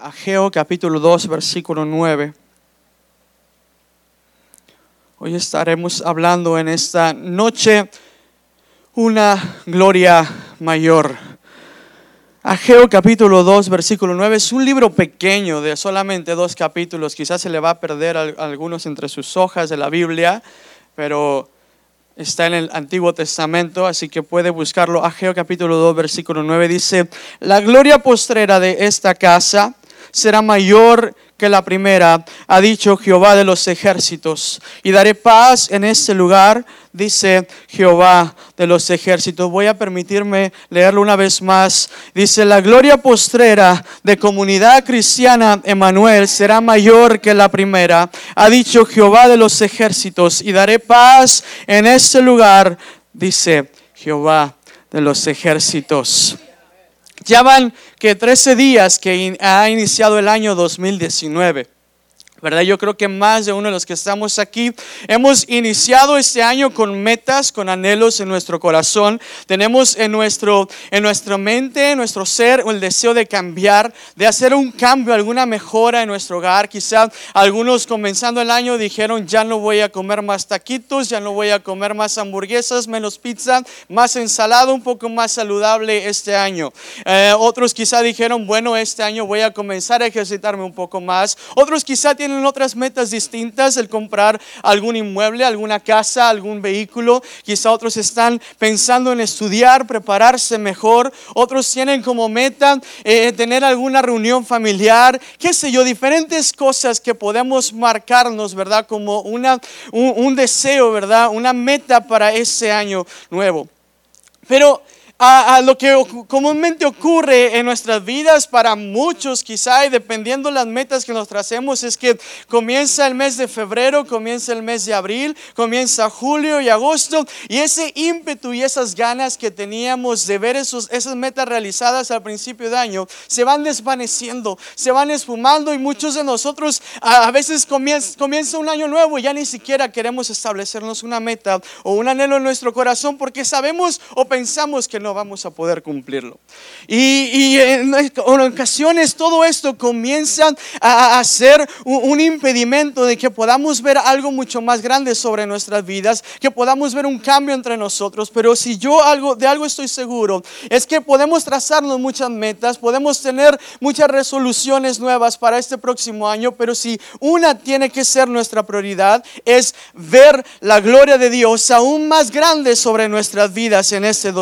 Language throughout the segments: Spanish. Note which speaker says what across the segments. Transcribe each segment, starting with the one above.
Speaker 1: Ageo capítulo 2, versículo 9. Hoy estaremos hablando en esta noche una gloria mayor. Ageo capítulo 2, versículo 9 es un libro pequeño de solamente dos capítulos. Quizás se le va a perder a algunos entre sus hojas de la Biblia, pero está en el Antiguo Testamento, así que puede buscarlo. Ageo capítulo 2, versículo 9 dice, la gloria postrera de esta casa será mayor que la primera, ha dicho Jehová de los ejércitos. Y daré paz en este lugar, dice Jehová de los ejércitos. Voy a permitirme leerlo una vez más. Dice, la gloria postrera de comunidad cristiana Emanuel será mayor que la primera, ha dicho Jehová de los ejércitos. Y daré paz en este lugar, dice Jehová de los ejércitos. Ya van que 13 días que ha iniciado el año 2019. ¿Verdad? Yo creo que más de uno de los que estamos aquí hemos iniciado este año con metas, con anhelos en nuestro corazón. Tenemos en, nuestro, en nuestra mente, en nuestro ser, el deseo de cambiar, de hacer un cambio, alguna mejora en nuestro hogar. Quizá algunos comenzando el año dijeron, ya no voy a comer más taquitos, ya no voy a comer más hamburguesas, menos pizza, más ensalada, un poco más saludable este año. Eh, otros quizá dijeron, bueno, este año voy a comenzar a ejercitarme un poco más. Otros quizá tienen tienen otras metas distintas, el comprar algún inmueble, alguna casa, algún vehículo. Quizá otros están pensando en estudiar, prepararse mejor. Otros tienen como meta eh, tener alguna reunión familiar, qué sé yo, diferentes cosas que podemos marcarnos, ¿verdad? Como una, un, un deseo, ¿verdad? Una meta para ese año nuevo. Pero a, lo que comúnmente ocurre en nuestras vidas para muchos quizá y dependiendo las metas que nos tracemos es que comienza el mes de febrero, comienza el mes de abril, comienza julio y agosto y ese ímpetu y esas ganas que teníamos de ver esos, esas metas realizadas al principio de año se van desvaneciendo, se van esfumando y muchos de nosotros a, veces comienza, comienza un año nuevo y ya ni siquiera queremos establecernos una meta o un anhelo en nuestro corazón porque sabemos o pensamos que no vamos a poder cumplirlo. Y, en, ocasiones todo esto comienza a, ser un, impedimento de que podamos ver algo mucho más grande sobre nuestras vidas, que podamos ver un cambio entre nosotros. Pero si yo algo, de algo estoy seguro, es que podemos trazarnos muchas metas, podemos tener muchas resoluciones nuevas para este próximo año, pero si una tiene que ser nuestra prioridad, es ver la gloria de Dios aún más grande sobre nuestras vidas en este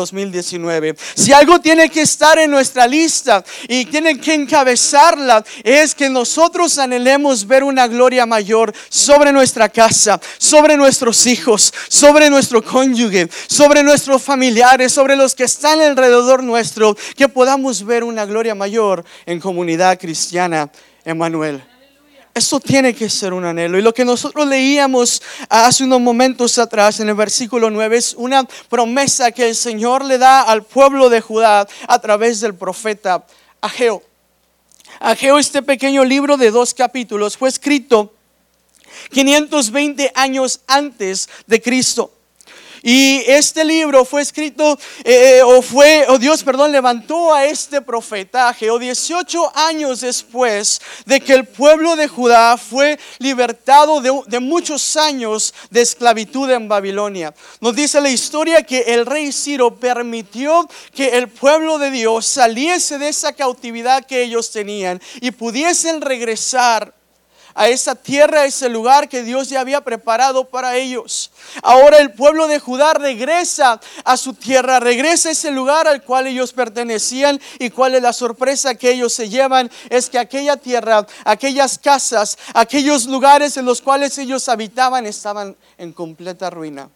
Speaker 1: 2019. Si algo tiene que estar en nuestra lista y tiene que encabezarla, es que nosotros anhelemos ver una gloria mayor sobre nuestra casa, sobre nuestros hijos, sobre nuestro cónyuge, sobre nuestros familiares, sobre los que están alrededor nuestro, que podamos ver una gloria mayor en comunidad cristiana, Emanuel. Eso tiene que ser un anhelo. Y lo que nosotros leíamos hace unos momentos atrás en el versículo 9 es una promesa que el Señor le da al pueblo de Judá a través del profeta Ageo. Ageo, este pequeño libro de dos capítulos, fue escrito 520 años antes de Cristo. Y este libro fue escrito, eh, o fue, o Dios, perdón, levantó a este profeta, o 18 años después de que el pueblo de Judá fue libertado de, de muchos años de esclavitud en Babilonia. Nos dice la historia que el rey Ciro permitió que el pueblo de Dios saliese de esa cautividad que ellos tenían y pudiesen regresar a esa tierra, a ese lugar que Dios ya había preparado para ellos. Ahora el pueblo de Judá regresa a su tierra, regresa a ese lugar al cual ellos pertenecían y cuál es la sorpresa que ellos se llevan es que aquella tierra, aquellas casas, aquellos lugares en los cuales ellos habitaban estaban en completa ruina.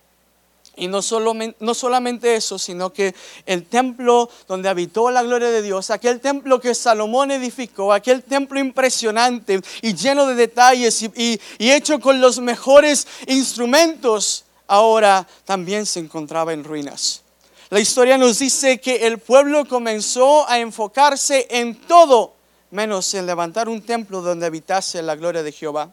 Speaker 1: Y no, solo, no solamente eso, sino que el templo donde habitó la gloria de Dios, aquel templo que Salomón edificó, aquel templo impresionante y lleno de detalles y, y hecho con los mejores instrumentos, ahora también se encontraba en ruinas. La historia nos dice que el pueblo comenzó a enfocarse en todo menos en levantar un templo donde habitase la gloria de Jehová.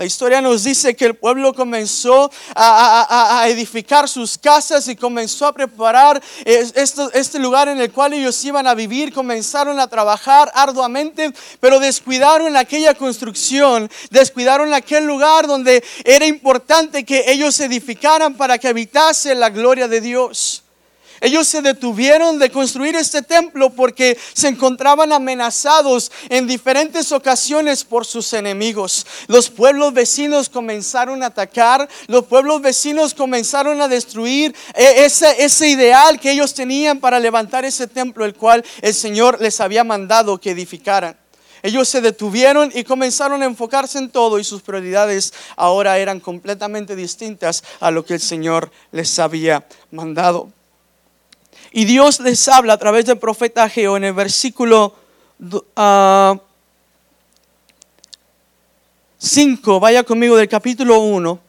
Speaker 1: La historia nos dice que el pueblo comenzó a, edificar sus casas y comenzó a preparar este, este lugar en el cual ellos iban a vivir. Comenzaron a trabajar arduamente, pero descuidaron aquella construcción, descuidaron aquel lugar donde era importante que ellos edificaran para que habitase la gloria de Dios. Ellos se detuvieron de construir este templo porque se encontraban amenazados en diferentes ocasiones por sus enemigos. Los pueblos vecinos comenzaron a atacar, los pueblos vecinos comenzaron a destruir eh, ese, ese ideal que ellos tenían para levantar ese templo, el cual el Señor les había mandado que edificaran. Ellos se detuvieron y comenzaron a enfocarse en todo y sus prioridades ahora eran completamente distintas a lo que el Señor les había mandado. Y Dios les habla a través del profeta Geo en el versículo 5, ah, vaya conmigo del capítulo 1,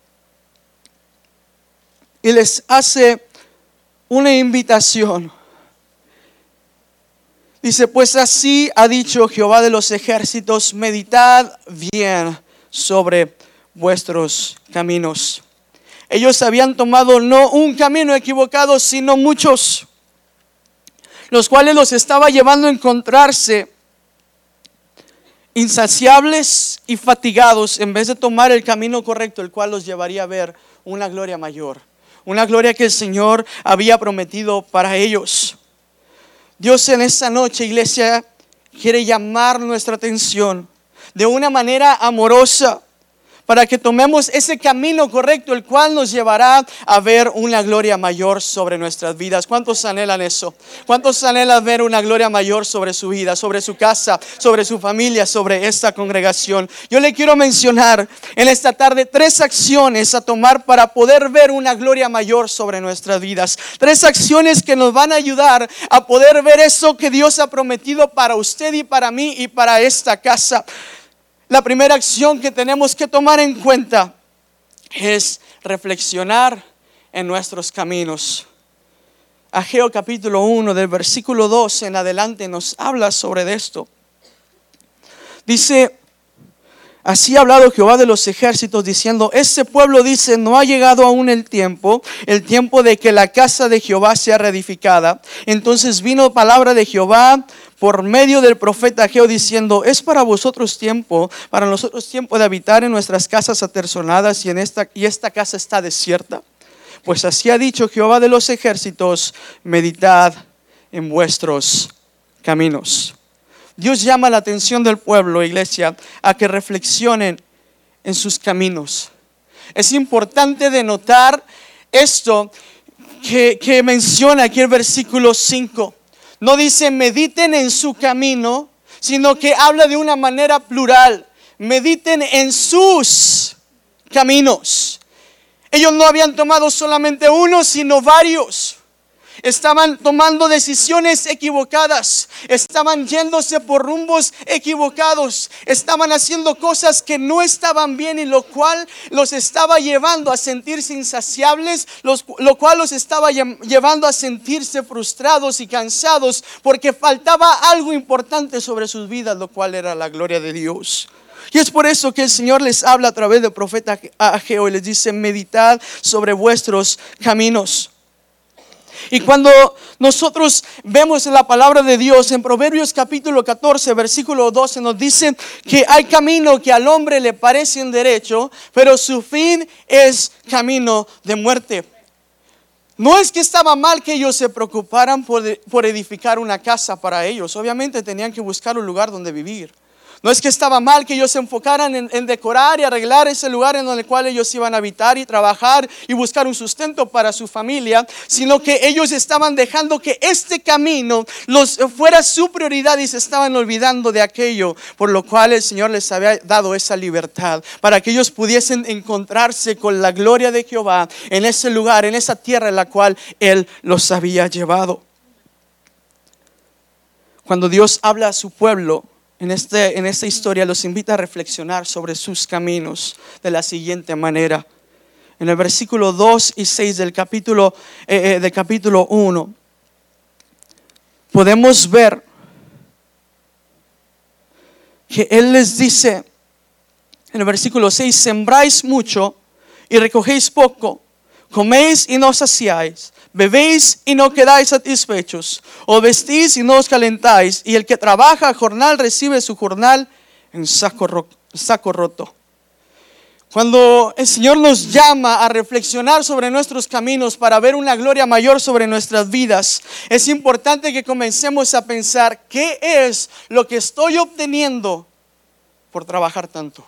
Speaker 1: y les hace una invitación. Dice, pues así ha dicho Jehová de los ejércitos, meditad bien sobre vuestros caminos. Ellos habían tomado no un camino equivocado, sino muchos los cuales los estaba llevando a encontrarse insaciables y fatigados en vez de tomar el camino correcto, el cual los llevaría a ver una gloria mayor, una gloria que el Señor había prometido para ellos. Dios en esta noche, iglesia, quiere llamar nuestra atención de una manera amorosa para que tomemos ese camino correcto, el cual nos llevará a ver una gloria mayor sobre nuestras vidas. ¿Cuántos anhelan eso? ¿Cuántos anhelan ver una gloria mayor sobre su vida, sobre su casa, sobre su familia, sobre esta congregación? Yo le quiero mencionar en esta tarde tres acciones a tomar para poder ver una gloria mayor sobre nuestras vidas. Tres acciones que nos van a ayudar a poder ver eso que Dios ha prometido para usted y para mí y para esta casa la primera acción que tenemos que tomar en cuenta es reflexionar en nuestros caminos. Ageo capítulo 1 del versículo 2 en adelante nos habla sobre esto. Dice, Así ha hablado Jehová de los ejércitos diciendo, este pueblo dice, no ha llegado aún el tiempo, el tiempo de que la casa de Jehová sea reedificada. Entonces vino palabra de Jehová por medio del profeta Geo diciendo, es para vosotros tiempo, para nosotros tiempo de habitar en nuestras casas aterzonadas y, en esta, y esta casa está desierta. Pues así ha dicho Jehová de los ejércitos, meditad en vuestros caminos. Dios llama la atención del pueblo, iglesia, a que reflexionen en sus caminos. Es importante denotar esto que, que menciona aquí el versículo 5 no dice mediten en su camino, sino que habla de una manera plural. Mediten en sus caminos. Ellos no habían tomado solamente uno, sino varios. Estaban tomando decisiones equivocadas, estaban yéndose por rumbos equivocados, estaban haciendo cosas que no estaban bien y lo cual los estaba llevando a sentirse insaciables, lo cual los estaba llevando a sentirse frustrados y cansados porque faltaba algo importante sobre sus vidas, lo cual era la gloria de Dios. Y es por eso que el Señor les habla a través del profeta Ageo y les dice, meditad sobre vuestros caminos. Y cuando nosotros vemos la palabra de Dios en Proverbios capítulo 14, versículo 12, nos dice que hay camino que al hombre le parece en derecho, pero su fin es camino de muerte. No es que estaba mal que ellos se preocuparan por, por edificar una casa para ellos, obviamente tenían que buscar un lugar donde vivir. No es que estaba mal que ellos se enfocaran en, decorar y arreglar ese lugar en el cual ellos iban a habitar y trabajar y buscar un sustento para su familia, sino que ellos estaban dejando que este camino fuera su prioridad y se estaban olvidando de aquello por lo cual el Señor les había dado esa libertad para que ellos pudiesen encontrarse con la gloria de Jehová en ese lugar, en esa tierra en la cual Él los había llevado. Cuando Dios habla a su pueblo, en, este, en esta historia los invita a reflexionar sobre sus caminos de la siguiente manera. En el versículo 2 y 6 del capítulo, eh, eh, del capítulo 1, podemos ver que Él les dice En el versículo 6, sembráis mucho y recogéis poco, coméis y no saciáis, bebéis y no quedáis satisfechos, o vestís y no os calentáis, y el que trabaja jornal recibe su jornal en saco roto. Cuando el Señor nos llama a reflexionar sobre nuestros caminos para ver una gloria mayor sobre nuestras vidas, es importante que comencemos a pensar qué es lo que estoy obteniendo por trabajar tanto.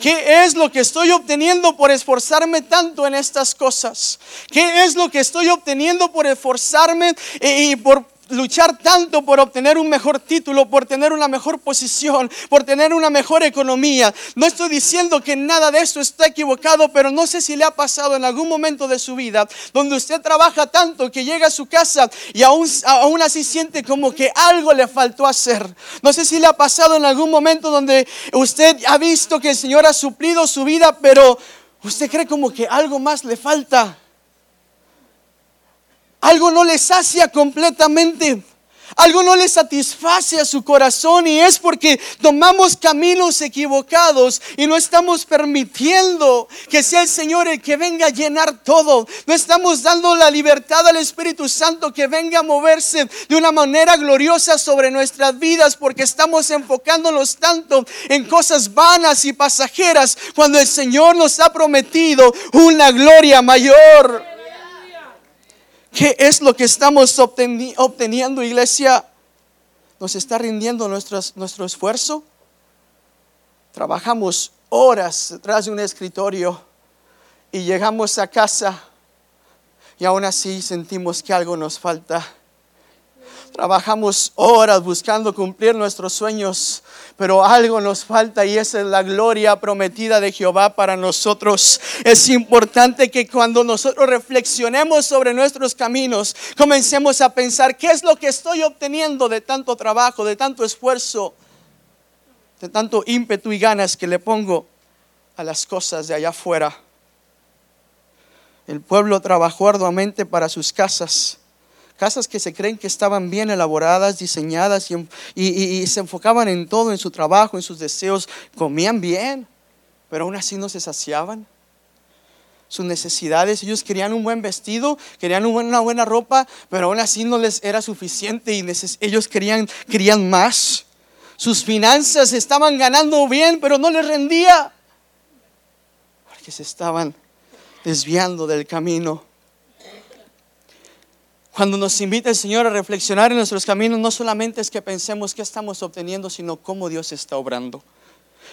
Speaker 1: ¿Qué es lo que estoy obteniendo por esforzarme tanto en estas cosas? ¿Qué es lo que estoy obteniendo por esforzarme y por luchar tanto por obtener un mejor título, por tener una mejor posición, por tener una mejor economía. No estoy diciendo que nada de esto está equivocado, pero no sé si le ha pasado en algún momento de su vida donde usted trabaja tanto que llega a su casa y aún así siente como que algo le faltó hacer. No sé si le ha pasado en algún momento donde usted ha visto que el Señor ha suplido su vida, pero usted cree como que algo más le falta. Algo no le sacia completamente. Algo no le satisface a su corazón y es porque tomamos caminos equivocados y no estamos permitiendo que sea el Señor el que venga a llenar todo. No estamos dando la libertad al Espíritu Santo que venga a moverse de una manera gloriosa sobre nuestras vidas porque estamos enfocándonos tanto en cosas vanas y pasajeras cuando el Señor nos ha prometido una gloria mayor. ¿Qué es lo que estamos obteniendo, iglesia? ¿Nos está rindiendo nuestro esfuerzo? Trabajamos horas detrás de un escritorio y llegamos a casa y aún así sentimos que algo nos falta. Trabajamos horas buscando cumplir nuestros sueños, pero algo nos falta y esa es la gloria prometida de Jehová para nosotros. Es importante que cuando nosotros reflexionemos sobre nuestros caminos, comencemos a pensar qué es lo que estoy obteniendo de tanto trabajo, de tanto esfuerzo, de tanto ímpetu y ganas que le pongo a las cosas de allá afuera. El pueblo trabajó arduamente para sus casas casas que se creen que estaban bien elaboradas, diseñadas y, se enfocaban en todo, en su trabajo, en sus deseos, comían bien, pero aún así no se saciaban sus necesidades. Ellos querían un buen vestido, querían una buena ropa, pero aún así no les era suficiente y ellos querían, querían más. Sus finanzas estaban ganando bien, pero no les rendía, porque se estaban desviando del camino. Cuando nos invita el Señor a reflexionar en nuestros caminos, no solamente es que pensemos qué estamos obteniendo, sino cómo Dios está obrando.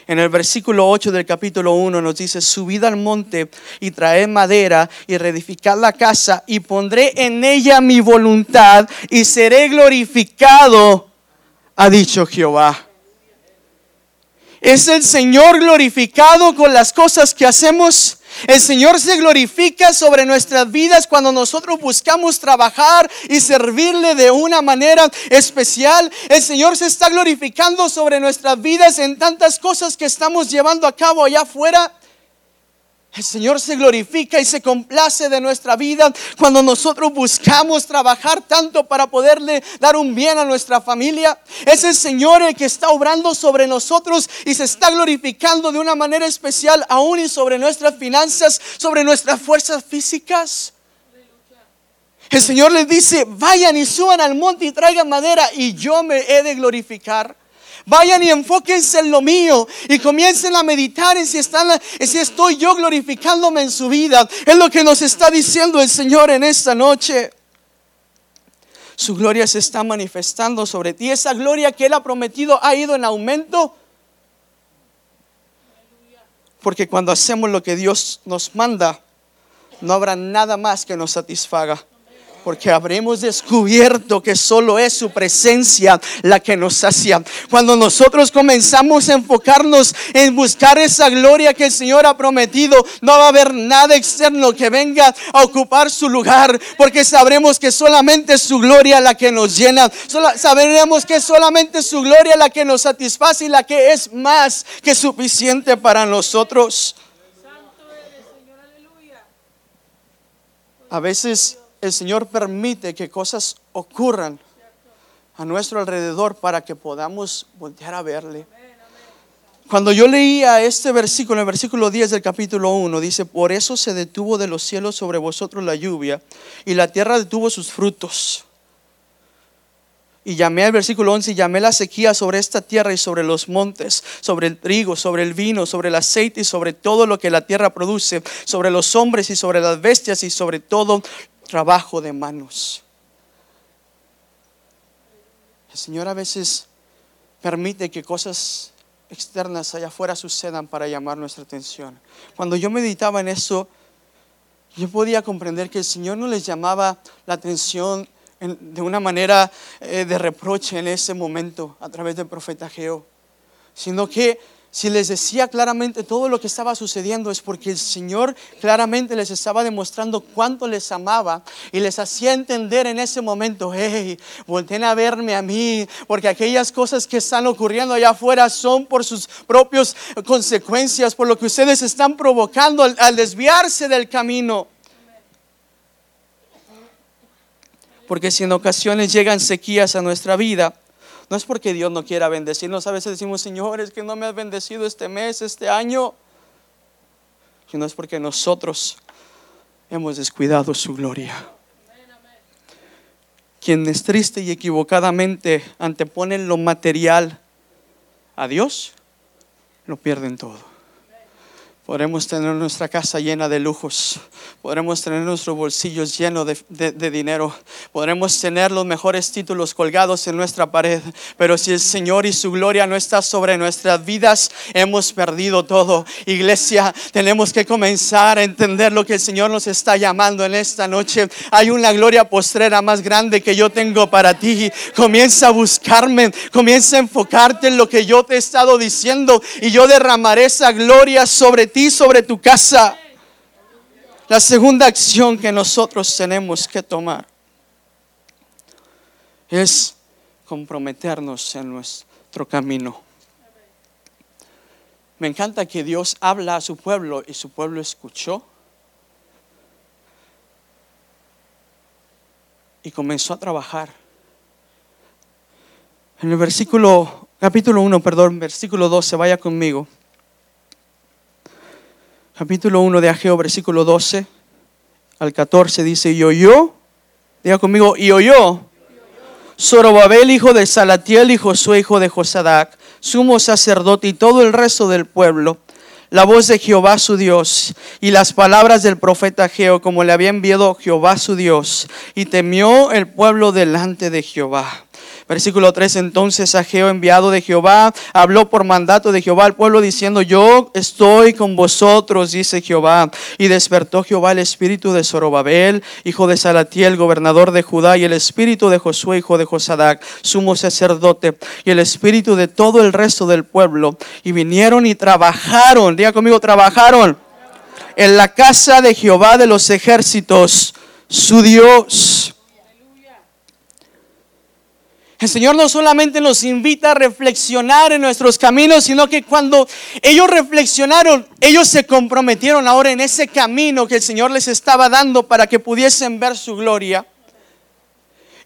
Speaker 1: En el versículo 8 del capítulo 1 nos dice, subid al monte y traed madera y reedificad la casa y pondré en ella mi voluntad y seré glorificado, ha dicho Jehová. Es el Señor glorificado con las cosas que hacemos el Señor se glorifica sobre nuestras vidas cuando nosotros buscamos trabajar y servirle de una manera especial. El Señor se está glorificando sobre nuestras vidas en tantas cosas que estamos llevando a cabo allá afuera. El Señor se glorifica y se complace de nuestra vida cuando nosotros buscamos trabajar tanto para poderle dar un bien a nuestra familia. Es el Señor el que está obrando sobre nosotros y se está glorificando de una manera especial aún y sobre nuestras finanzas, sobre nuestras fuerzas físicas. El Señor les dice, vayan y suban al monte y traigan madera y yo me he de glorificar. Vayan y enfóquense en lo mío y comiencen a meditar en si, están, si estoy yo glorificándome en su vida. Es lo que nos está diciendo el Señor en esta noche. Su gloria se está manifestando sobre ti. Esa gloria que Él ha prometido ha ido en aumento. Porque cuando hacemos lo que Dios nos manda, no habrá nada más que nos satisfaga porque habremos descubierto que solo es su presencia la que nos sacia. Cuando nosotros comenzamos a enfocarnos en buscar esa gloria que el Señor ha prometido, no va a haber nada externo que venga a ocupar su lugar, porque sabremos que solamente es su gloria la que nos llena. Sabremos que solamente su gloria la que nos satisface y la que es más que suficiente para nosotros. A veces el Señor permite que cosas ocurran a nuestro alrededor para que podamos voltear a verle. Cuando yo leía este versículo, el versículo 10 del capítulo 1, dice, por eso se detuvo de los cielos sobre vosotros la lluvia y la tierra detuvo sus frutos. Y llamé al versículo 11, y llamé la sequía sobre esta tierra y sobre los montes, sobre el trigo, sobre el vino, sobre el aceite y sobre todo lo que la tierra produce, sobre los hombres y sobre las bestias y sobre todo trabajo de manos. El Señor a veces permite que cosas externas allá afuera sucedan para llamar nuestra atención. Cuando yo meditaba en eso, yo podía comprender que el Señor no les llamaba la atención de una manera eh, de reproche en ese momento a través del profeta Geo, sino que si les decía claramente todo lo que estaba sucediendo es porque el Señor claramente les estaba demostrando cuánto les amaba y les hacía entender en ese momento, hey, volten a verme a mí, porque aquellas cosas que están ocurriendo allá afuera son por sus propias consecuencias, por lo que ustedes están provocando al, al desviarse del camino. Porque si en ocasiones llegan sequías a nuestra vida, no es porque Dios no quiera bendecirnos. A veces decimos, Señor, es que no me has bendecido este mes, este año. Sino es porque nosotros hemos descuidado su gloria. Quienes triste y equivocadamente anteponen lo material a Dios, lo pierden todo. Podremos tener nuestra casa llena de lujos. Podremos tener nuestros bolsillos llenos de, dinero. Podremos tener los mejores títulos colgados en nuestra pared. Pero si el Señor y su gloria no está sobre nuestras vidas, hemos perdido todo. Iglesia, tenemos que comenzar a entender lo que el Señor nos está llamando en esta noche. Hay una gloria postrera más grande que yo tengo para ti. Comienza a buscarme. Comienza a enfocarte en lo que yo te he estado diciendo. Y yo derramaré esa gloria sobre ti sobre tu casa. La segunda acción que nosotros tenemos que tomar es comprometernos en nuestro camino. Me encanta que Dios habla a su pueblo y su pueblo escuchó y comenzó a trabajar. En el versículo, capítulo 1, perdón, versículo 12, vaya conmigo capítulo 1 de Ageo, versículo 12 al 14, dice, y oyó, diga conmigo, y oyó, Zorobabel, hijo de Salatiel, y Josué, hijo de Josadac, sumo sacerdote y todo el resto del pueblo, la voz de Jehová su Dios y las palabras del profeta Ageo, como le había enviado Jehová su Dios, y temió el pueblo delante de Jehová. Versículo 3, entonces Ageo, enviado de Jehová, habló por mandato de Jehová al pueblo diciendo, yo estoy con vosotros, dice Jehová. Y despertó Jehová el espíritu de Zorobabel, hijo de Salatiel, gobernador de Judá, y el espíritu de Josué, hijo de Josadac, sumo sacerdote, y el espíritu de todo el resto del pueblo. Y vinieron y trabajaron, diga conmigo, trabajaron en la casa de Jehová de los ejércitos, su Dios el Señor no solamente nos invita a reflexionar en nuestros caminos, sino que cuando ellos reflexionaron, ellos se comprometieron ahora en ese camino que el Señor les estaba dando para que pudiesen ver su gloria.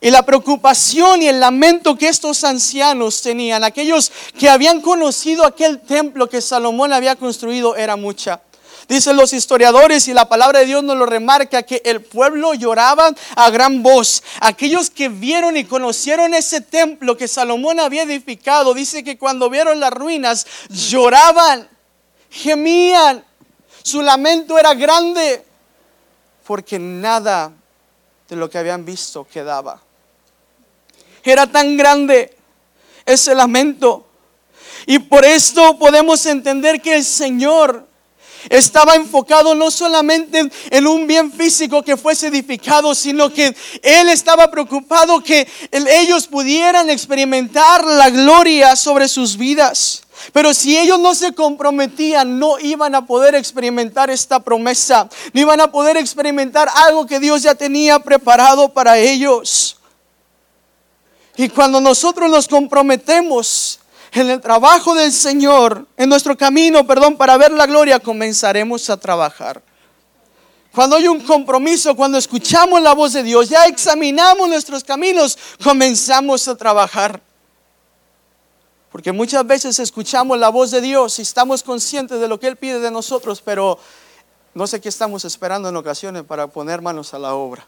Speaker 1: Y la preocupación y el lamento que estos ancianos tenían, aquellos que habían conocido aquel templo que Salomón había construido, era mucha. Dicen los historiadores y la palabra de Dios nos lo remarca que el pueblo lloraba a gran voz. Aquellos que vieron y conocieron ese templo que Salomón había edificado, dice que cuando vieron las ruinas lloraban, gemían. Su lamento era grande porque nada de lo que habían visto quedaba. Era tan grande ese lamento. Y por esto podemos entender que el Señor estaba enfocado no solamente en un bien físico que fuese edificado, sino que él estaba preocupado que ellos pudieran experimentar la gloria sobre sus vidas. Pero si ellos no se comprometían, no iban a poder experimentar esta promesa, no iban a poder experimentar algo que Dios ya tenía preparado para ellos. Y cuando nosotros nos comprometemos, en el trabajo del Señor, en nuestro camino, perdón, para ver la gloria, comenzaremos a trabajar. Cuando hay un compromiso, cuando escuchamos la voz de Dios, ya examinamos nuestros caminos, comenzamos a trabajar. Porque muchas veces escuchamos la voz de Dios y estamos conscientes de lo que Él pide de nosotros, pero no sé qué estamos esperando en ocasiones para poner manos a la obra.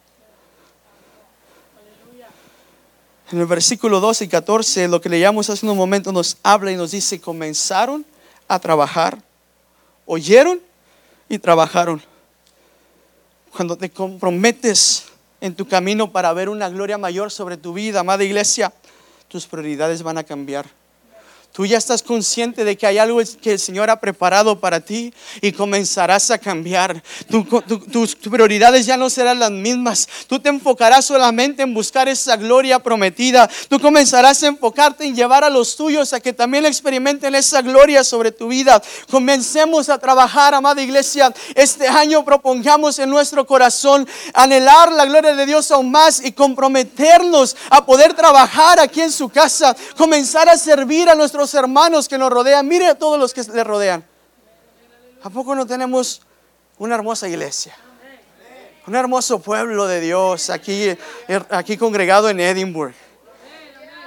Speaker 1: En el versículo 12 y 14, lo que leíamos hace un momento nos habla y nos dice, comenzaron a trabajar, oyeron y trabajaron. Cuando te comprometes en tu camino para ver una gloria mayor sobre tu vida, amada iglesia, tus prioridades van a cambiar. Tú ya estás consciente de que hay algo que el Señor ha preparado para ti y comenzarás a cambiar. tus prioridades ya no serán las mismas. Tú te enfocarás solamente en buscar esa gloria prometida. Tú comenzarás a enfocarte en llevar a los tuyos a que también experimenten esa gloria sobre tu vida. Comencemos a trabajar, amada iglesia. Este año propongamos en nuestro corazón anhelar la gloria de Dios aún más y comprometernos a poder trabajar aquí en su casa. Comenzar a servir a hermanos que nos rodean. Mire a todos los que le rodean. ¿A poco no tenemos una hermosa iglesia? Un hermoso pueblo de Dios aquí, aquí congregado en Edinburgh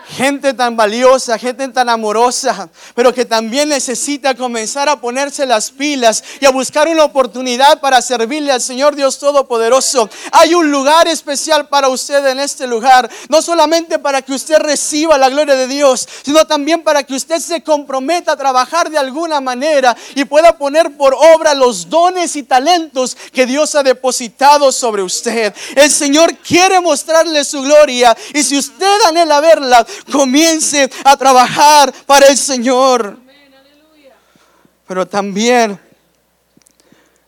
Speaker 1: gente tan valiosa, gente tan amorosa, pero que también necesita comenzar a ponerse las pilas y a buscar una oportunidad para servirle al Señor Dios Todopoderoso. Hay un lugar especial para usted en este lugar, no solamente para que usted reciba la gloria de Dios, sino también para que usted se comprometa a trabajar de alguna manera y pueda poner por obra los dones y talentos que Dios ha depositado sobre usted. El Señor quiere mostrarle su gloria y si usted anhela verla, comience a trabajar para el Señor. Pero también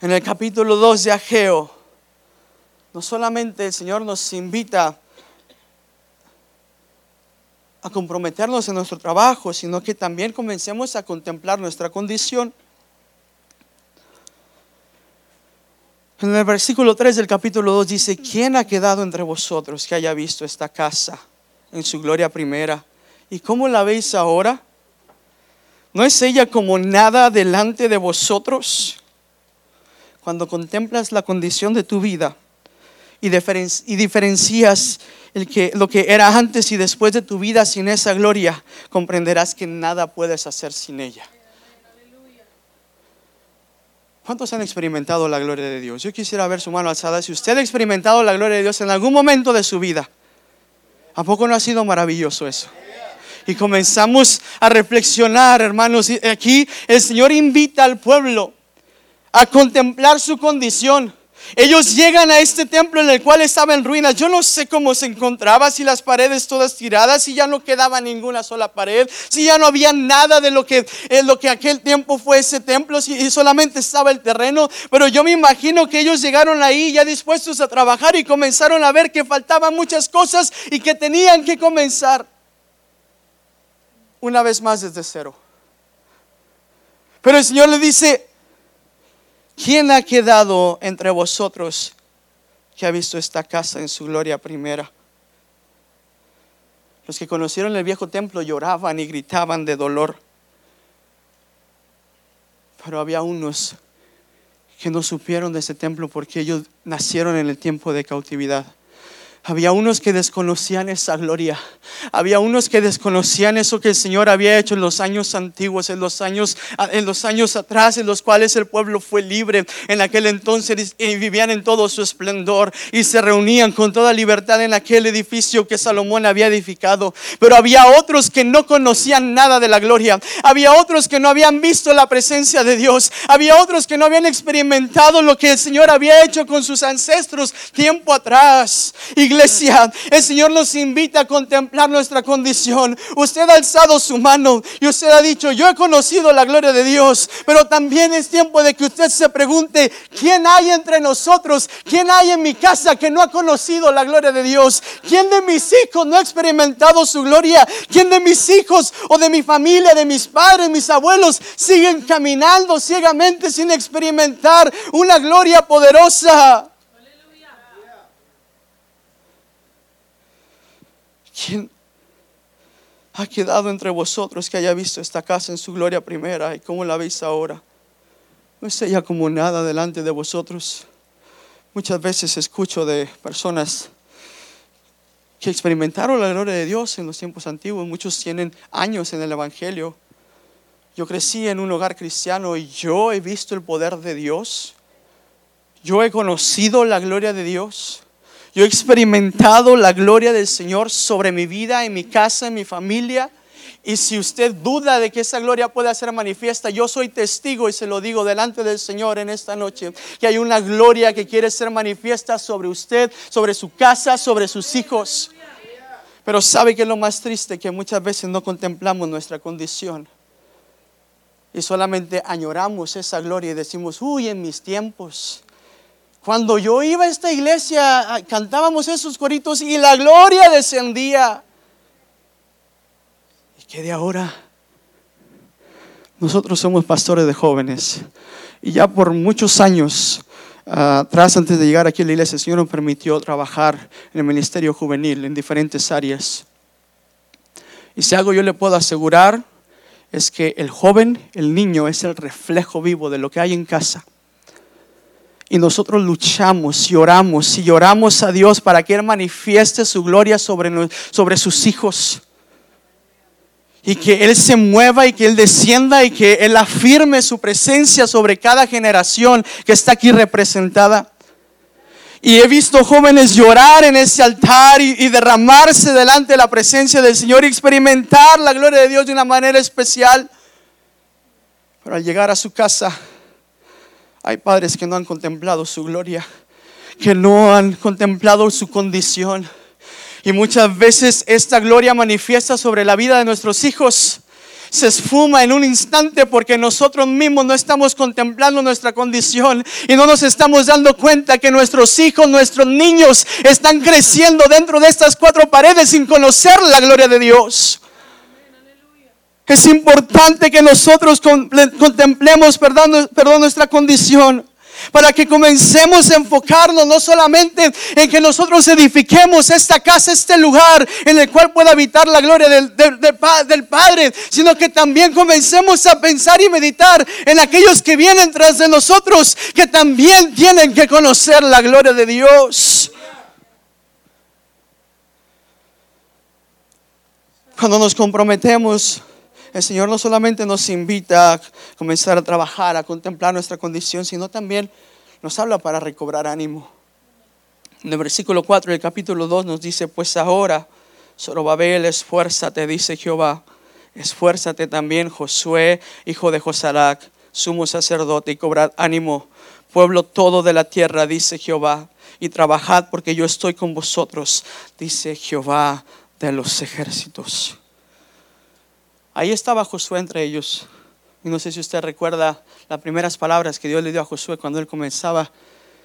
Speaker 1: en el capítulo 2 de Ageo, no solamente el Señor nos invita a comprometernos en nuestro trabajo, sino que también comencemos a contemplar nuestra condición. En el versículo 3 del capítulo 2 dice, ¿quién ha quedado entre vosotros que haya visto esta casa? En su gloria primera. ¿Y cómo la veis ahora? ¿No es ella como nada delante de vosotros? Cuando contemplas la condición de tu vida y, diferencias lo que era antes y después de tu vida sin esa gloria, comprenderás que nada puedes hacer sin ella. ¿Cuántos han experimentado la gloria de Dios? Yo quisiera ver su mano alzada. Si usted ha experimentado la gloria de Dios en algún momento de su vida, ¿A poco no ha sido maravilloso eso? Y comenzamos a reflexionar, hermanos. Aquí el Señor invita al pueblo a contemplar su condición. Ellos llegan a este templo en el cual estaba en ruinas. Yo no sé cómo se encontraba, si las paredes todas tiradas, si ya no quedaba ninguna sola pared, si ya no había nada de lo que, eh, lo que aquel tiempo fue ese templo, si solamente estaba el terreno. Pero yo me imagino que ellos llegaron ahí ya dispuestos a trabajar y comenzaron a ver que faltaban muchas cosas y que tenían que comenzar una vez más desde cero. Pero el Señor le dice, ¿Quién ha quedado entre vosotros que ha visto esta casa en su gloria primera? Los que conocieron el viejo templo lloraban y gritaban de dolor. Pero había unos que no supieron de ese templo porque ellos nacieron en el tiempo de cautividad. Había unos que desconocían esa gloria. Había unos que desconocían eso que el Señor había hecho en los años antiguos, en los años, en los años atrás, en los cuales el pueblo fue libre. En aquel entonces y vivían en todo su esplendor y se reunían con toda libertad en aquel edificio que Salomón había edificado. Pero había otros que no conocían nada de la gloria. Había otros que no habían visto la presencia de Dios. Había otros que no habían experimentado lo que el Señor había hecho con sus ancestros tiempo atrás. Iglesia, el Señor nos invita a contemplar nuestra condición. Usted ha alzado su mano y usted ha dicho, yo he conocido la gloria de Dios, pero también es tiempo de que usted se pregunte, ¿quién hay entre nosotros? ¿Quién hay en mi casa que no ha conocido la gloria de Dios? ¿Quién de mis hijos no ha experimentado su gloria? ¿Quién de mis hijos o de mi familia, de mis padres, mis abuelos siguen caminando ciegamente sin experimentar una gloria poderosa? ¿Quién ha quedado entre vosotros que haya visto esta casa en su gloria primera y cómo la veis ahora? No es ella como nada delante de vosotros. Muchas veces escucho de personas que experimentaron la gloria de Dios en los tiempos antiguos. Muchos tienen años en el Evangelio. Yo crecí en un hogar cristiano y yo he visto el poder de Dios. Yo he conocido la gloria de Dios. Yo he experimentado la gloria del Señor sobre mi vida, en mi casa, en mi familia. Y si usted duda de que esa gloria pueda ser manifiesta, yo soy testigo y se lo digo delante del Señor en esta noche, que hay una gloria que quiere ser manifiesta sobre usted, sobre su casa, sobre sus hijos. Pero sabe que es lo más triste, que muchas veces no contemplamos nuestra condición. Y solamente añoramos esa gloria y decimos, uy, en mis tiempos. Cuando yo iba a esta iglesia, cantábamos esos coritos y la gloria descendía que de ahora nosotros somos pastores de jóvenes y ya por muchos años ah, atrás, antes de llegar aquí a la iglesia, el Señor nos permitió trabajar en el ministerio juvenil en diferentes áreas. Y si algo yo le puedo asegurar es que el joven, el niño, es el reflejo vivo de lo que hay en casa. Y nosotros luchamos y oramos y lloramos a Dios para que Él manifieste su gloria sobre, sobre sus hijos y que Él se mueva y que Él descienda y que Él afirme su presencia sobre cada generación que está aquí representada. Y he visto jóvenes llorar en ese altar y, derramarse delante de la presencia del Señor y experimentar la gloria de Dios de una manera especial. Pero al llegar a su casa, hay padres que no han contemplado su gloria, que no han contemplado su condición y muchas veces esta gloria manifiesta sobre la vida de nuestros hijos se esfuma en un instante porque nosotros mismos no estamos contemplando nuestra condición y no nos estamos dando cuenta que nuestros hijos, nuestros niños están creciendo dentro de estas cuatro paredes sin conocer la gloria de Dios. Es importante que nosotros contemplemos, perdón, nuestra condición para que comencemos a enfocarnos no solamente en que nosotros edifiquemos esta casa, este lugar en el cual pueda habitar la gloria del, del, Padre, sino que también comencemos a pensar y meditar en aquellos que vienen tras de nosotros, que también tienen que conocer la gloria de Dios. Cuando nos comprometemos el Señor no solamente nos invita a comenzar a trabajar, a contemplar nuestra condición, sino también nos habla para recobrar ánimo. En el versículo 4 del capítulo 2 nos dice, pues ahora, Zorobabel, esfuérzate, dice Jehová, esfuérzate también, Josué, hijo de Josalac, sumo sacerdote, y cobrad ánimo, pueblo todo de la tierra, dice Jehová, y trabajad porque yo estoy con vosotros, dice Jehová de los ejércitos. Ahí estaba Josué entre ellos. Y no sé si usted recuerda las primeras palabras que Dios le dio a Josué cuando él comenzaba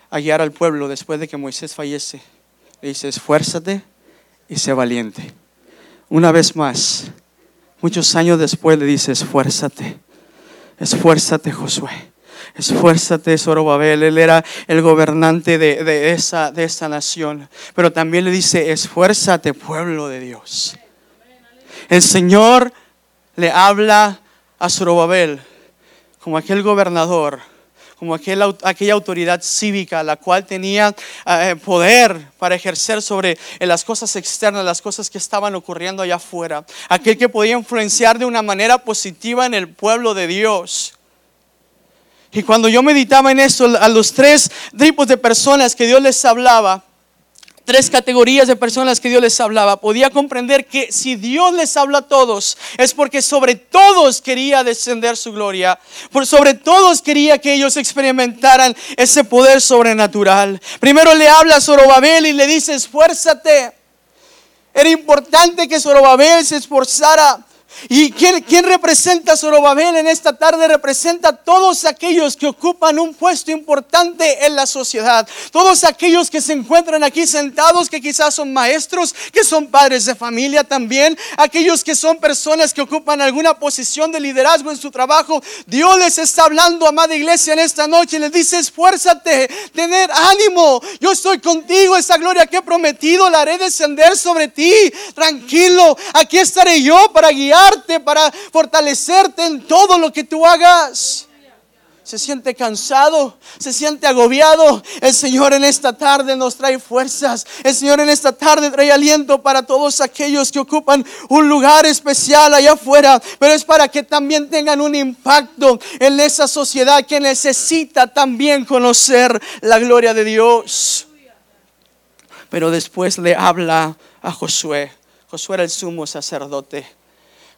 Speaker 1: a guiar al pueblo después de que Moisés fallece. Le dice, esfuérzate y sé valiente. Una vez más, muchos años después le dice, esfuérzate, esfuérzate Josué. Esfuérzate, Zorobabel. Él era el gobernante de, de, esa, de esa nación. Pero también le dice, esfuérzate, pueblo de Dios. El Señor le habla a Zorobabel como aquel gobernador, como aquel, aquella autoridad cívica, la cual tenía eh, poder para ejercer sobre las cosas externas, las cosas que estaban ocurriendo allá afuera, aquel que podía influenciar de una manera positiva en el pueblo de Dios. Y cuando yo meditaba en eso, a los tres tipos de personas que Dios les hablaba, tres categorías de personas que Dios les hablaba, podía comprender que si Dios les habla a todos, es porque sobre todos quería descender su gloria, por sobre todos quería que ellos experimentaran ese poder sobrenatural. Primero le habla a Zorobabel y le dice, esfuérzate. Era importante que Zorobabel se esforzara ¿Y quién, representa a Zorobabel en esta tarde? Representa a todos aquellos que ocupan un puesto importante en la sociedad. Todos aquellos que se encuentran aquí sentados, que quizás son maestros, que son padres de familia también. Aquellos que son personas que ocupan alguna posición de liderazgo en su trabajo. Dios les está hablando, amada iglesia, en esta noche. Les dice, esfuérzate, tener ánimo. Yo estoy contigo. Esa gloria que he prometido la haré descender sobre ti. Tranquilo, aquí estaré yo para guiar para fortalecerte en todo lo que tú hagas. se siente cansado, se siente agobiado, el Señor en esta tarde nos trae fuerzas. El Señor en esta tarde trae aliento para todos aquellos que ocupan un lugar especial allá afuera. Pero es para que también tengan un impacto en esa sociedad que necesita también conocer la gloria de Dios. Pero después le habla a Josué. Josué era el sumo sacerdote.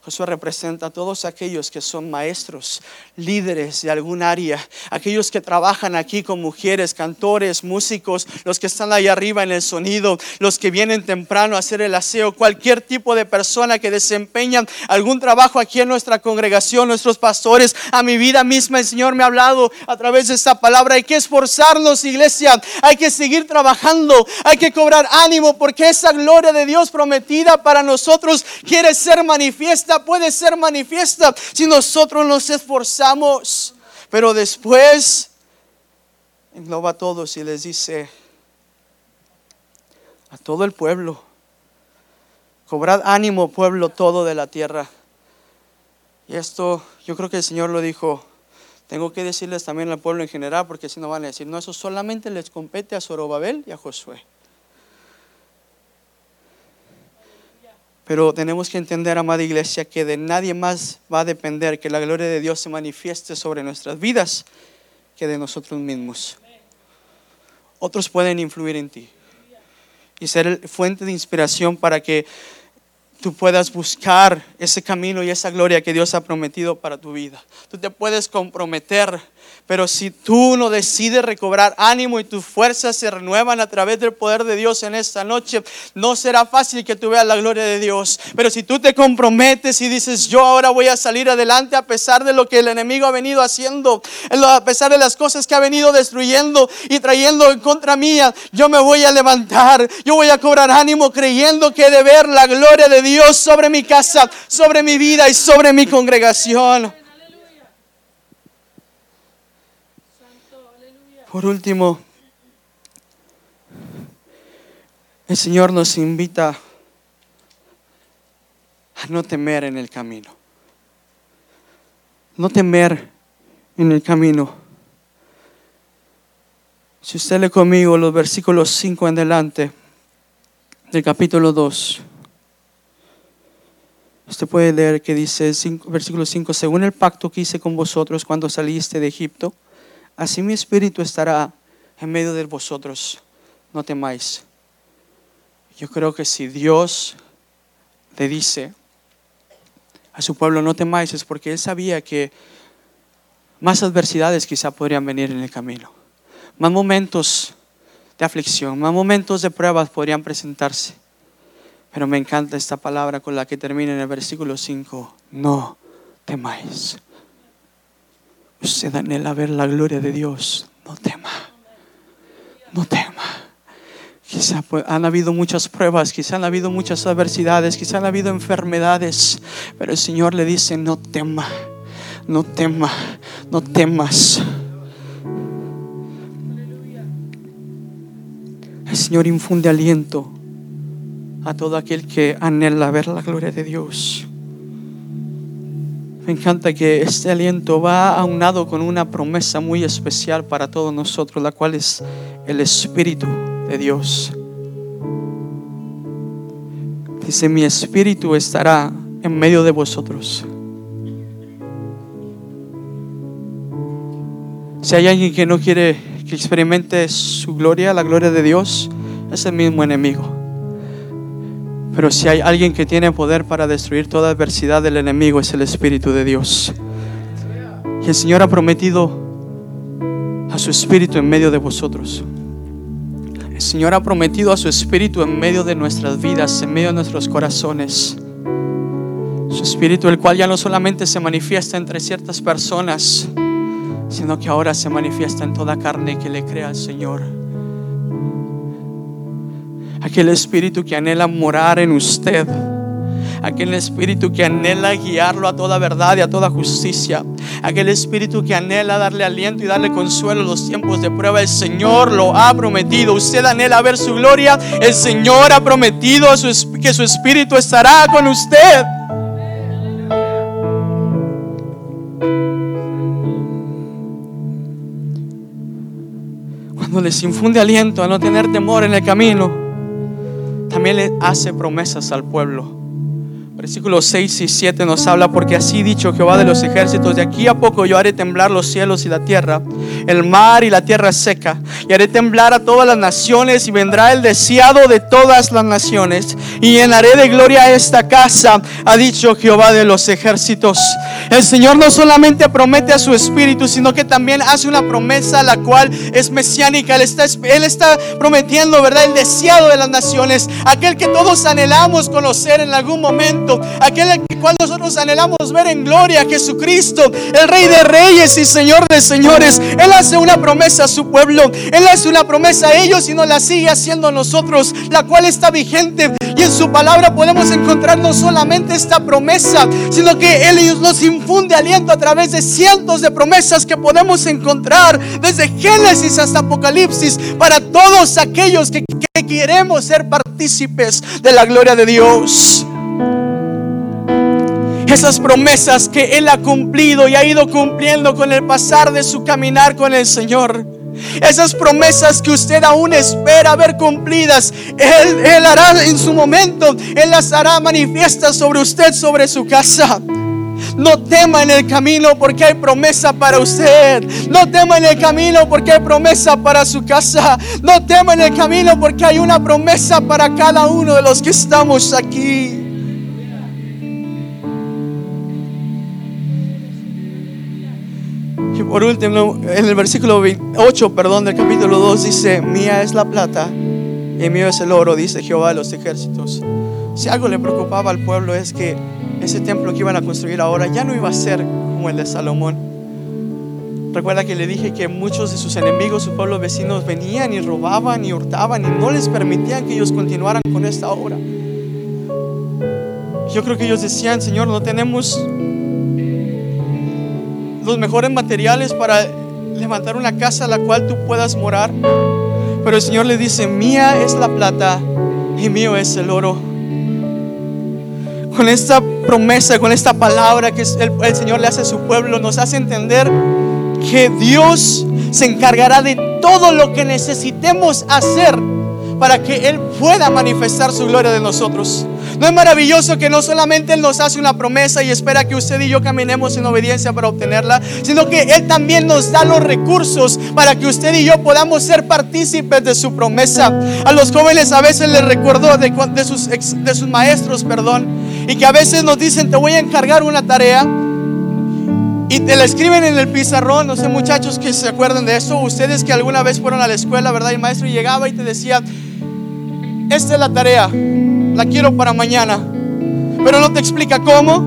Speaker 1: Josué representa a todos aquellos que son maestros, líderes de algún área, aquellos que trabajan aquí con mujeres, cantores, músicos, los que están ahí arriba en el sonido, los que vienen temprano a hacer el aseo, cualquier tipo de persona que desempeñan algún trabajo aquí en nuestra congregación, nuestros pastores, a mi vida misma el Señor me ha hablado a través de esta palabra. Hay que esforzarnos, iglesia, hay que seguir trabajando, hay que cobrar ánimo porque esa gloria de Dios prometida para nosotros quiere ser manifiesta puede ser manifiesta si nosotros nos esforzamos. Pero después engloba a todos y les dice a todo el pueblo, cobrad ánimo pueblo todo de la tierra. Y esto yo creo que el Señor lo dijo. Tengo que decirles también al pueblo en general, porque si no van a decir, no, eso solamente les compete a Zorobabel y a Josué. Pero tenemos que entender, amada iglesia, que de nadie más va a depender que la gloria de Dios se manifieste sobre nuestras vidas que de nosotros mismos. Otros pueden influir en ti y ser fuente de inspiración para que tú puedas buscar ese camino y esa gloria que Dios ha prometido para tu vida. Tú te puedes comprometer pero si tú no decides recobrar ánimo y tus fuerzas se renuevan a través del poder de Dios en esta noche, no será fácil que tú veas la gloria de Dios. Pero si tú te comprometes y dices, yo ahora voy a salir adelante a pesar de lo que el enemigo ha venido haciendo, a pesar de las cosas que ha venido destruyendo y trayendo en contra mía, yo me voy a levantar, yo voy a cobrar ánimo creyendo que he de ver la gloria de Dios sobre mi casa, sobre mi vida y sobre mi congregación. Por último, el Señor nos invita a no temer en el camino. No temer en el camino. Si usted lee conmigo los versículos 5 en adelante del capítulo 2, usted puede leer que dice, versículo 5, según el pacto que hice con vosotros cuando saliste de Egipto, así mi espíritu estará en medio de vosotros, no temáis. Yo creo que si Dios le dice a su pueblo, no temáis, es porque Él sabía que más adversidades quizá podrían venir en el camino, más momentos de aflicción, más momentos de pruebas podrían presentarse. Pero me encanta esta palabra con la que termina en el versículo 5, no temáis. Usted anhela ver la gloria de Dios. No tema. No tema. Quizá han habido muchas pruebas, quizá han habido muchas adversidades, quizá han habido enfermedades, pero el Señor le dice, no tema, no tema, no temas. El Señor infunde aliento a todo aquel que anhela ver la gloria de Dios. Me encanta que este aliento va aunado con una promesa muy especial para todos nosotros, la cual es el Espíritu de Dios. Dice, mi Espíritu estará en medio de vosotros. Si hay alguien que no quiere que experimente su gloria, la gloria de Dios, es el mismo enemigo. Pero si hay alguien que tiene poder para destruir toda adversidad del enemigo es el Espíritu de Dios. Y el Señor ha prometido a su Espíritu en medio de vosotros. El Señor ha prometido a su Espíritu en medio de nuestras vidas, en medio de nuestros corazones. Su Espíritu, el cual ya no solamente se manifiesta entre ciertas personas, sino que ahora se manifiesta en toda carne que le crea al Señor aquel espíritu que anhela morar en usted, aquel espíritu que anhela guiarlo a toda verdad y a toda justicia, aquel espíritu que anhela darle aliento y darle consuelo en los tiempos de prueba. El Señor lo ha prometido. Usted anhela ver su gloria. El Señor ha prometido que su espíritu estará con usted. cuando les infunde aliento a no tener temor en el camino, también le hace promesas al pueblo. Versículos 6 y 7 nos habla, porque así dicho Jehová de los ejércitos, de aquí a poco yo haré temblar los cielos y la tierra, el mar y la tierra seca, y haré temblar a todas las naciones, y vendrá el deseado de todas las naciones, y llenaré de gloria esta casa, ha dicho Jehová de los ejércitos. El Señor no solamente promete a su espíritu, sino que también hace una promesa, la cual es mesiánica. Él está, él está prometiendo, ¿verdad? El deseado de las naciones, aquel que todos anhelamos conocer en algún momento aquel que cual nosotros anhelamos ver en gloria a Jesucristo, el Rey de Reyes y Señor de Señores. Él hace una promesa a su pueblo, Él hace una promesa a ellos y nos la sigue haciendo a nosotros, la cual está vigente. Y en su palabra podemos encontrar no solamente esta promesa, sino que Él nos infunde aliento a través de cientos de promesas que podemos encontrar desde Génesis hasta Apocalipsis para todos aquellos que, que queremos ser partícipes de la gloria de Dios. Esas promesas que Él ha cumplido y ha ido cumpliendo con el pasar de su caminar con el Señor. Esas promesas que usted aún espera ver cumplidas, Él, Él hará en su momento, Él las hará manifiestas sobre usted, sobre su casa. No tema en el camino porque hay promesa para usted. No tema en el camino porque hay promesa para su casa. No tema en el camino porque hay una promesa para cada uno de los que estamos aquí. Por último, en el versículo 8, perdón, del capítulo 2 dice, mía es la plata y mío es el oro, dice Jehová de los ejércitos. Si algo le preocupaba al pueblo es que ese templo que iban a construir ahora ya no iba a ser como el de Salomón. Recuerda que le dije que muchos de sus enemigos, sus pueblos vecinos, venían y robaban y hurtaban y no les permitían que ellos continuaran con esta obra. Yo creo que ellos decían, Señor, no tenemos los mejores materiales para levantar una casa a la cual tú puedas morar. Pero el Señor le dice, mía es la plata y mío es el oro. Con esta promesa, con esta palabra que el, el Señor le hace a su pueblo, nos hace entender que Dios se encargará de todo lo que necesitemos hacer para que Él pueda manifestar su gloria de nosotros. No es maravilloso que no solamente Él nos hace una promesa y espera que usted y yo caminemos en obediencia para obtenerla, sino que Él también nos da los recursos para que usted y yo podamos ser partícipes de su promesa. A los jóvenes a veces les recuerdo de, de, sus, de sus maestros, perdón, y que a veces nos dicen, te voy a encargar una tarea. Y te la escriben en el pizarrón, no sé muchachos que se acuerdan de eso, ustedes que alguna vez fueron a la escuela, ¿verdad? Y el maestro llegaba y te decía, esta es la tarea, la quiero para mañana. Pero no te explica cómo,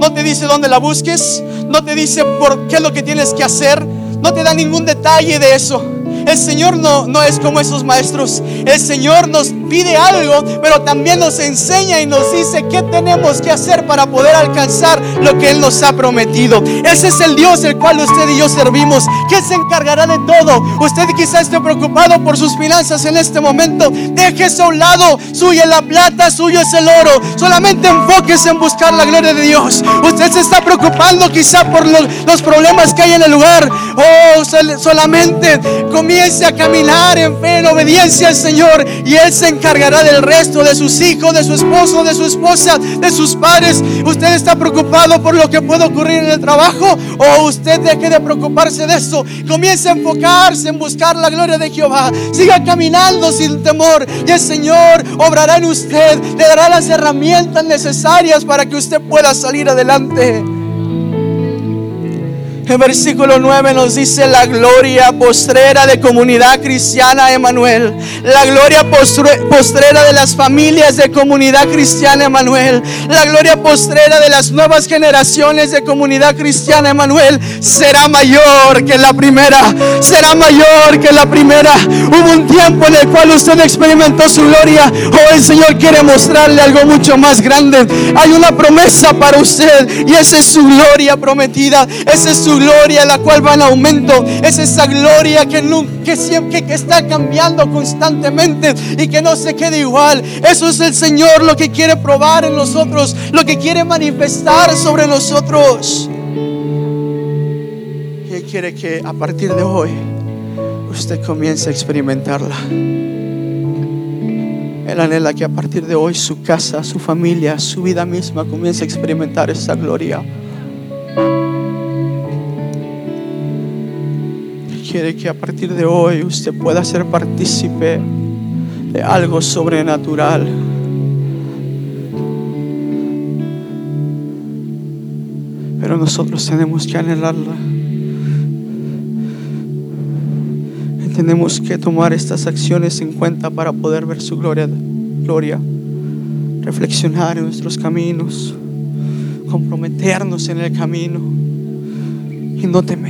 Speaker 1: no te dice dónde la busques, no te dice por qué es lo que tienes que hacer, no te da ningún detalle de eso. El Señor no, no es como esos maestros. El Señor nos pide algo, pero también nos enseña y nos dice qué tenemos que hacer para poder alcanzar lo que Él nos ha prometido. Ese es el Dios el cual usted y yo servimos, que se encargará de todo. Usted quizás esté preocupado por sus finanzas en este momento. Deje eso a un lado. Suya la plata, suyo es el oro. Solamente enfóquese en buscar la gloria de Dios. Usted se está preocupando quizá por los, problemas que hay en el lugar. Oh, solamente comience a caminar en fe, en obediencia al Señor y Él se encargará del resto, de sus hijos, de su esposo, de su esposa, de sus padres. ¿Usted está preocupado por lo que puede ocurrir en el trabajo o usted deje de preocuparse de eso? Comience a enfocarse en buscar la gloria de Jehová. Siga caminando sin temor y el Señor obrará en usted, le dará las herramientas necesarias para que usted pueda salir adelante. El versículo 9 nos dice la gloria postrera de comunidad cristiana Emanuel. La gloria postrera de las familias de comunidad cristiana Emanuel. La gloria postrera de las nuevas generaciones de comunidad cristiana Emanuel será mayor que la primera. Será mayor que la primera. Hubo un tiempo en el cual usted experimentó su gloria. Oh, el Señor quiere mostrarle algo mucho más grande. Hay una promesa para usted y esa es su gloria prometida. Esa es gloria, la cual va en aumento. Es esa gloria que, que, siempre, que está cambiando constantemente y que no se quede igual. Eso es el Señor lo que quiere probar en nosotros, lo que quiere manifestar sobre nosotros. Y Él quiere que a partir de hoy usted comience a experimentarla. Él anhela que a partir de hoy su casa, su familia, su vida misma comience a experimentar esa gloria. Quiere que a partir de hoy usted pueda ser partícipe de algo sobrenatural. Pero nosotros tenemos que anhelarla. Tenemos que tomar estas acciones en cuenta para poder ver su gloria, gloria, reflexionar en nuestros caminos, comprometernos en el camino y no temer.